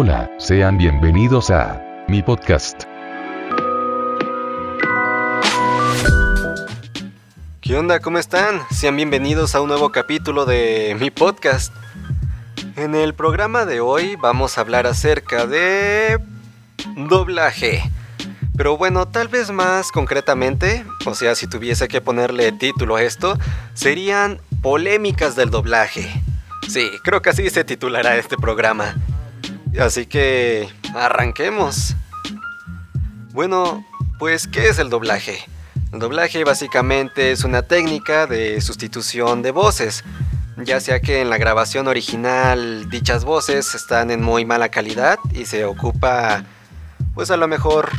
Hola, sean bienvenidos a mi podcast. ¿Qué onda? ¿Cómo están? Sean bienvenidos a un nuevo capítulo de mi podcast. En el programa de hoy vamos a hablar acerca de doblaje. Pero bueno, tal vez más concretamente, o sea, si tuviese que ponerle título a esto, serían polémicas del doblaje. Sí, creo que así se titulará este programa. Así que arranquemos. Bueno, pues, ¿qué es el doblaje? El doblaje básicamente es una técnica de sustitución de voces, ya sea que en la grabación original dichas voces están en muy mala calidad y se ocupa, pues a lo mejor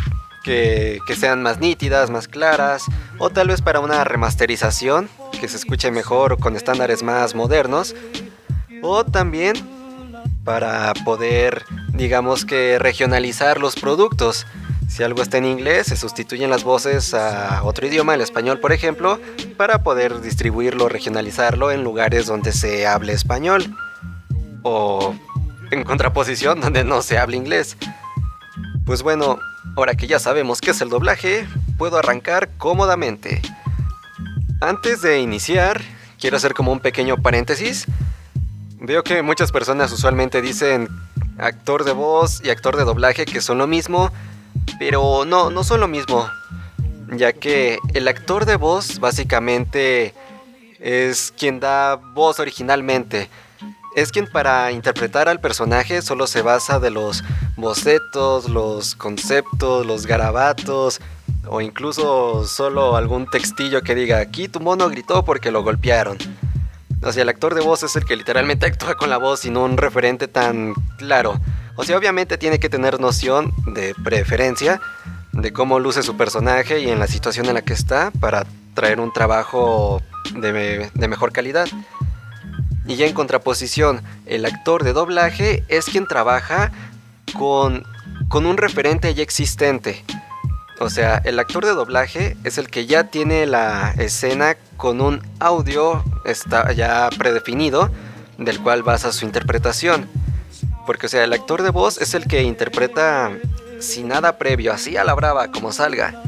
que, sean más nítidas, más claras, o tal vez para una remasterización que se escuche mejor con estándares más modernos, o también para poder, digamos que, regionalizar los productos. Si algo está en inglés, se sustituyen las voces a otro idioma, el español por ejemplo, para poder distribuirlo, regionalizarlo en lugares donde se hable español. O en contraposición donde no se hable inglés. Pues bueno, Ahora que ya sabemos qué es el doblaje, puedo arrancar cómodamente. Antes de iniciar, quiero hacer como un pequeño paréntesis. Veo que muchas personas usualmente dicen actor de voz y actor de doblaje que son lo mismo, pero no, no son lo mismo, ya que el actor de voz básicamente es quien da voz originalmente es quien para interpretar al personaje solo se basa de los bocetos, los conceptos, los garabatos o incluso solo algún textillo que diga aquí tu mono gritó porque lo golpearon. O sea, el actor de voz es el que literalmente actúa con la voz y no un referente tan claro. O sea, obviamente tiene que tener noción de preferencia de cómo luce su personaje y en la situación en la que está para traer un trabajo de, de mejor calidad. Y ya en contraposición, el actor de doblaje es quien trabaja con, con un referente ya existente. O sea, el actor de doblaje es el que ya tiene la escena con un audio está ya predefinido del cual basa su interpretación. Porque, o sea, el actor de voz es el que interpreta sin nada previo, así a la brava, como salga.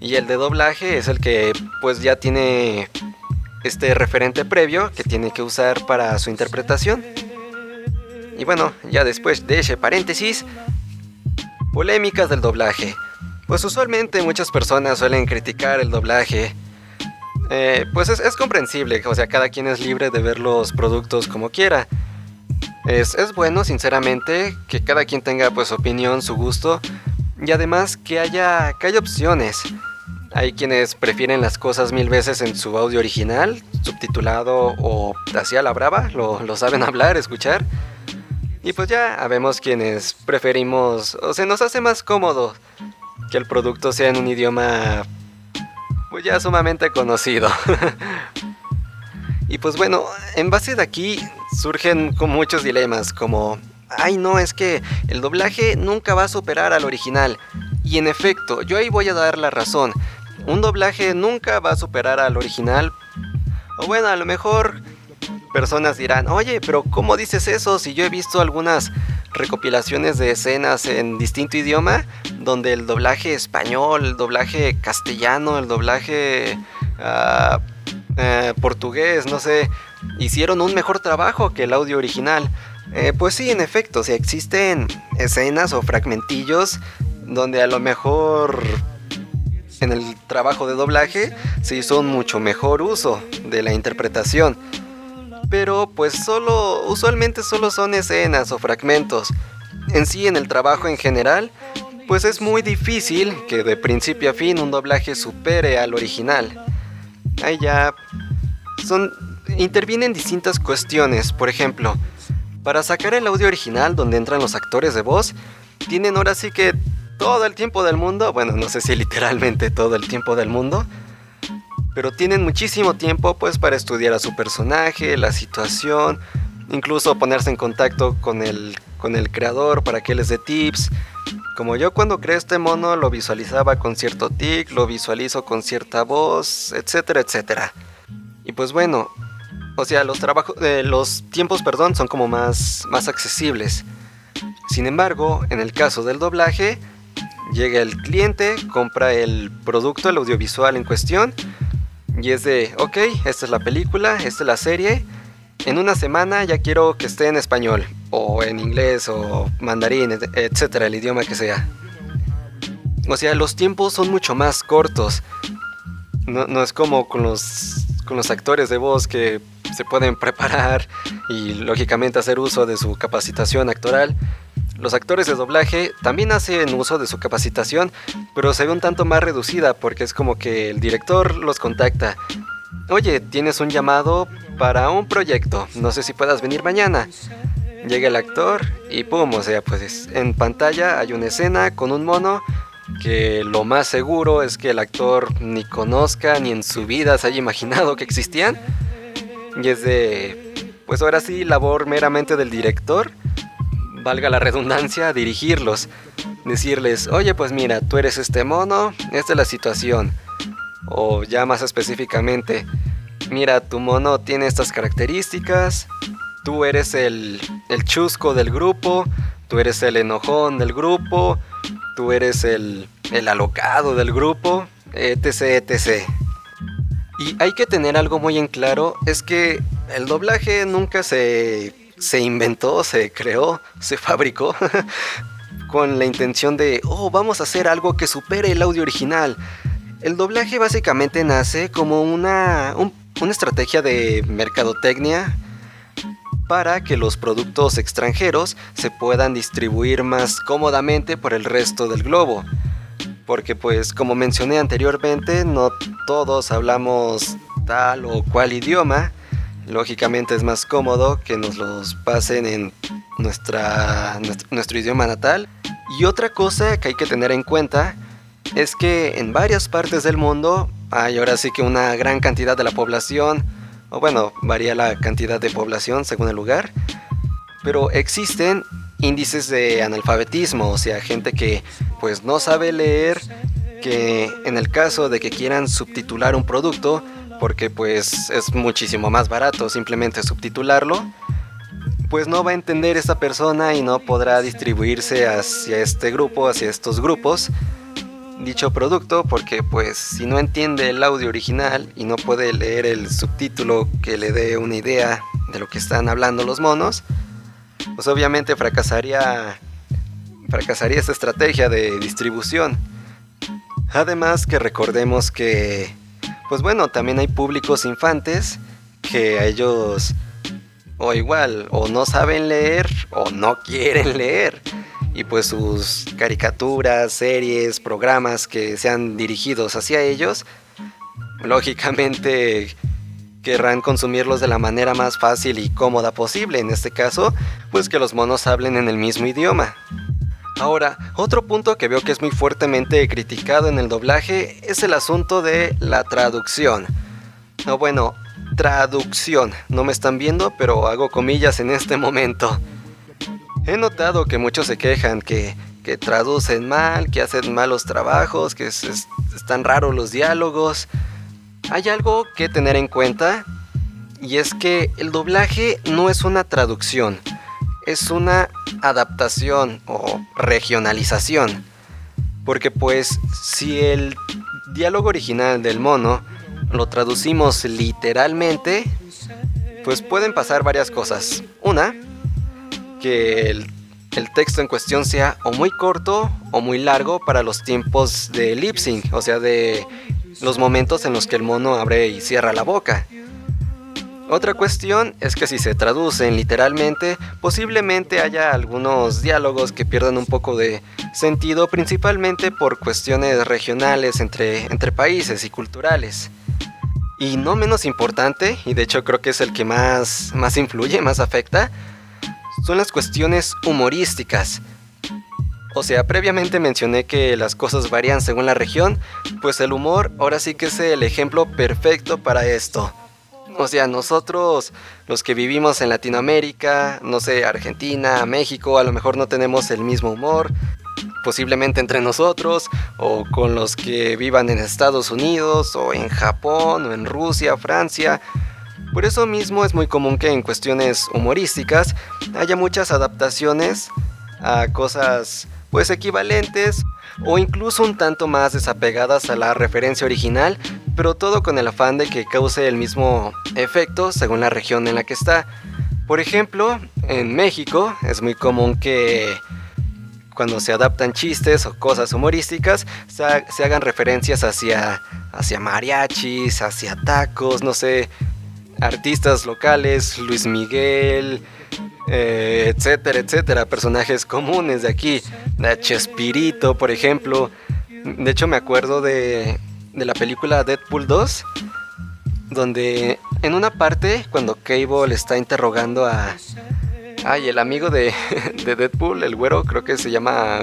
Y el de doblaje es el que pues ya tiene este referente previo que tiene que usar para su interpretación. Y bueno, ya después de ese paréntesis, polémicas del doblaje. Pues usualmente muchas personas suelen criticar el doblaje. Eh, pues es, comprensible, o sea, cada quien es libre de ver los productos como quiera. Es, bueno, sinceramente, que cada quien tenga pues opinión, su gusto, y además que haya, que haya opciones. Hay quienes prefieren las cosas mil veces en su audio original, subtitulado o así a la brava, lo, saben hablar, escuchar. Y pues ya vemos quienes preferimos, o se nos hace más cómodo que el producto sea en un idioma pues ya sumamente conocido. y pues bueno, en base de aquí surgen con muchos dilemas como, ay no, es que el doblaje nunca va a superar al original. Y en efecto, yo ahí voy a dar la razón un doblaje nunca va a superar al original. O bueno, a lo mejor personas dirán, oye, pero ¿cómo dices eso si yo he visto algunas recopilaciones de escenas en distinto idioma donde el doblaje español, el doblaje castellano, el doblaje eh, portugués, no sé, hicieron un mejor trabajo que el audio original? Eh, pues sí, en efecto, si existen escenas o fragmentillos donde a lo mejor en el trabajo de doblaje se hizo un mucho mejor uso de la interpretación. Pero pues usualmente solo son escenas o fragmentos. En sí, en el trabajo en general, pues es muy difícil que de principio a fin un doblaje supere al original. Ahí ya son intervienen distintas cuestiones, por ejemplo, para sacar el audio original donde entran los actores de voz, tienen ahora sí que todo el tiempo del mundo, bueno, no sé si literalmente todo el tiempo del mundo, pero tienen muchísimo tiempo pues para estudiar a su personaje, la situación, incluso ponerse en contacto con el, con el creador para que les dé tips. Como yo cuando creé este mono lo visualizaba con cierto tic, lo visualizo con cierta voz, etcétera, etcétera. Y pues bueno, o sea, los trabajos, eh, los tiempos, perdón, son como más, más accesibles. Sin embargo, en el caso del doblaje, llega el cliente, compra el producto, el audiovisual en cuestión, y es de, ok, esta es la película, esta es la serie, en una semana ya quiero que esté en español, o en inglés, o mandarín, etcétera, el idioma que sea. O sea, los tiempos son mucho más cortos. No, es como con los, con los actores de voz que se pueden preparar y lógicamente hacer uso de su capacitación actoral. Los actores de doblaje también hacen uso de su capacitación, pero se ve un tanto más reducida porque es como que el director los contacta. Oye, tienes un llamado para un proyecto, no sé si puedas venir mañana. Llega el actor y pum, o sea, pues en pantalla hay una escena con un mono que lo más seguro es que el actor ni conozca ni en su vida se haya imaginado que existían. Y es de, pues ahora sí, labor meramente del director, valga la redundancia, dirigirlos. Decirles, oye, pues mira, tú eres este mono, esta es la situación. O ya más específicamente, mira, tu mono tiene estas características, tú eres el, el chusco del grupo, tú eres el enojón del grupo, tú eres el, el alocado del grupo, etc, etc. Y hay que tener algo muy en claro, es que el doblaje nunca se, se inventó, se creó, se fabricó con la intención de, oh, vamos a hacer algo que supere el audio original. El doblaje básicamente nace como una, una estrategia de mercadotecnia para que los productos extranjeros se puedan distribuir más cómodamente por el resto del globo. Porque pues como mencioné anteriormente, no todos hablamos tal o cual idioma. Lógicamente es más cómodo que nos los pasen en nuestra, nuestro idioma natal. Y otra cosa que hay que tener en cuenta es que en varias partes del mundo hay ahora sí que una gran cantidad de la población o bueno, varía la cantidad de población según el lugar, pero existen índices de analfabetismo, o sea, gente que pues no sabe leer, que en el caso de que quieran subtitular un producto, porque pues es muchísimo más barato simplemente subtitularlo, pues no va a entender esa persona y no podrá distribuirse hacia este grupo, hacia estos grupos, dicho producto porque pues si no entiende el audio original y no puede leer el subtítulo que le dé una idea de lo que están hablando los monos, pues obviamente fracasaría fracasaría esa estrategia de distribución. Además que recordemos que pues bueno, también hay públicos infantes que a ellos o igual o no saben leer o no quieren leer y pues sus caricaturas, series, programas que sean dirigidos hacia ellos, lógicamente querrán consumirlos de la manera más fácil y cómoda posible, en este caso, pues que los monos hablen en el mismo idioma. Ahora, otro punto que veo que es muy fuertemente criticado en el doblaje es el asunto de la traducción. O bueno, traducción. No me están viendo, pero hago comillas en este momento. He notado que muchos se quejan que, traducen mal, que hacen malos trabajos, que están raros los diálogos. Hay algo que tener en cuenta y es que el doblaje no es una traducción, es una adaptación o regionalización. Porque pues si el diálogo original del mono lo traducimos literalmente, pues pueden pasar varias cosas. Una, que el, texto en cuestión sea o muy corto o muy largo para los tiempos de lip sync, o sea, de los momentos en los que el mono abre y cierra la boca. Otra cuestión es que si se traducen literalmente, posiblemente haya algunos diálogos que pierdan un poco de sentido, principalmente por cuestiones regionales entre, entre países y culturales. Y no menos importante, y de hecho creo que es el que más, más influye, más afecta, son las cuestiones humorísticas. O sea, previamente mencioné que las cosas varían según la región, pues el humor ahora sí que es el ejemplo perfecto para esto. O sea, nosotros, los que vivimos en Latinoamérica, no sé, Argentina, México, a lo mejor no tenemos el mismo humor, posiblemente entre nosotros, o con los que vivan en Estados Unidos, o en Japón, o en Rusia, Francia. Por eso mismo es muy común que en cuestiones humorísticas haya muchas adaptaciones a cosas pues equivalentes o incluso un tanto más desapegadas a la referencia original, pero todo con el afán de que cause el mismo efecto según la región en la que está. Por ejemplo, en México es muy común que cuando se adaptan chistes o cosas humorísticas, se, hagan referencias hacia, hacia mariachis, hacia tacos, no sé, artistas locales, Luis Miguel, eh, etcétera, etcétera, personajes comunes de aquí, Chespirito, por ejemplo. De hecho, me acuerdo de, de la película Deadpool 2, donde en una parte, cuando Cable está interrogando a, Ay, el amigo de, Deadpool, el güero, creo que se llama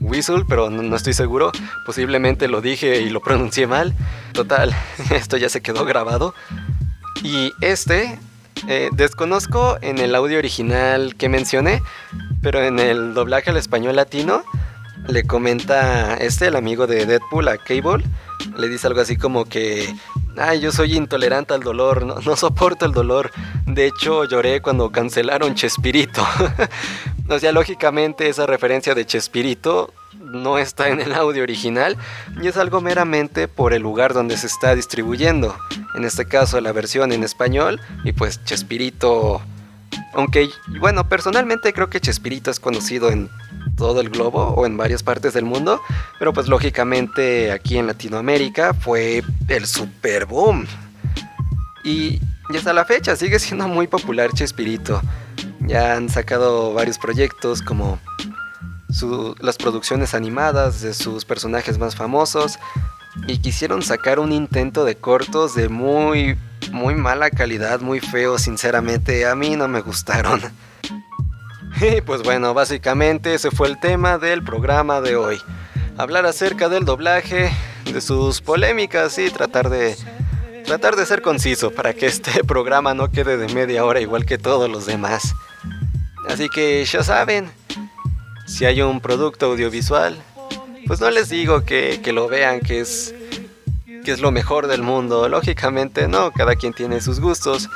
Whistle, pero no, estoy seguro. Posiblemente lo dije y lo pronuncié mal. Total, esto ya se quedó grabado. Y este, eh, desconozco en el audio original que mencioné, pero en el doblaje al español latino, le comenta este, el amigo de Deadpool, a Cable, le dice algo así como que Ay, yo soy intolerante al dolor, no, soporto el dolor. De hecho, lloré cuando cancelaron Chespirito. o sea, lógicamente esa referencia de Chespirito no está en el audio original y es algo meramente por el lugar donde se está distribuyendo. En este caso, la versión en español y pues Chespirito... Aunque, bueno, personalmente creo que Chespirito es conocido en todo el globo o en varias partes del mundo, pero pues lógicamente aquí en Latinoamérica fue el super boom. Y, hasta la fecha sigue siendo muy popular Chespirito. Ya han sacado varios proyectos como las producciones animadas de sus personajes más famosos y quisieron sacar un intento de cortos de muy muy mala calidad, muy feo, sinceramente a mí no me gustaron. Y pues bueno, básicamente ese fue el tema del programa de hoy. Hablar acerca del doblaje, de sus polémicas y tratar de tratar de ser conciso para que este programa no quede de media hora igual que todos los demás. Así que ya saben, si hay un producto audiovisual, pues no les digo que, que lo vean, que es, que es lo mejor del mundo. Lógicamente no, cada quien tiene sus gustos,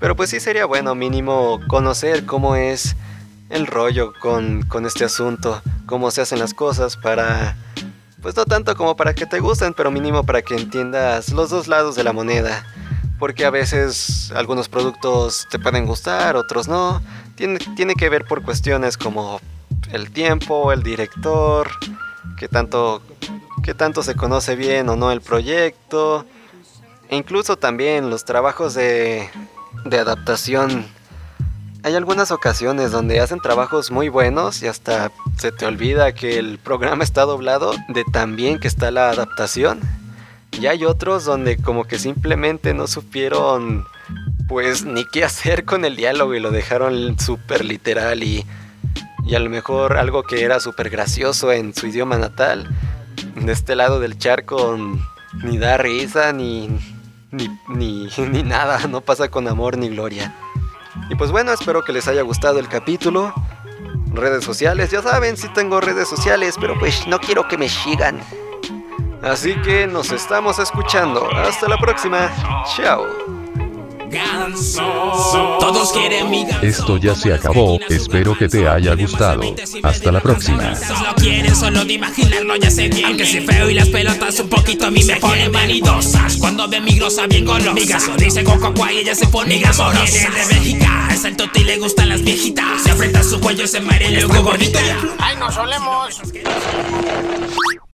pero pues sí sería bueno mínimo conocer cómo es el rollo con, este asunto, cómo se hacen las cosas para, pues no tanto como para que te gusten, pero mínimo para que entiendas los dos lados de la moneda. Porque a veces algunos productos te pueden gustar, otros no. Tiene, tiene que ver por cuestiones como el tiempo, el director, que tanto, que tanto se conoce bien o no el proyecto. E incluso también los trabajos de, de adaptación hay algunas ocasiones donde hacen trabajos muy buenos y hasta se te olvida que el programa está doblado de tan bien que está la adaptación. Y hay otros donde como que simplemente no supieron pues ni qué hacer con el diálogo y lo dejaron súper literal y, y a lo mejor algo que era súper gracioso en su idioma natal, de este lado del charco ni da risa ni, ni, ni, ni nada, no pasa con amor ni gloria. Y pues bueno, espero que les haya gustado el capítulo. Redes sociales, ya saben, si tengo redes sociales, pero pues no quiero que me sigan. Así que nos estamos escuchando. Hasta la próxima. Chao. Todos quieren mi Esto ya se acabó, espero que te haya gustado. Hasta la próxima. Lo quieren solo de imaginarlo ya se viene. Aunque soy feo y las pelotas un poquito a mí me ponen vanidosas. Cuando ve mi grosa bien golosa. Mi gaso dice coco y ella se pone mi gaso viene de México. Es el tote y le gustan las viejitas. Se afrenta su cuello, se mare luego gordito. Ay, nos solemos.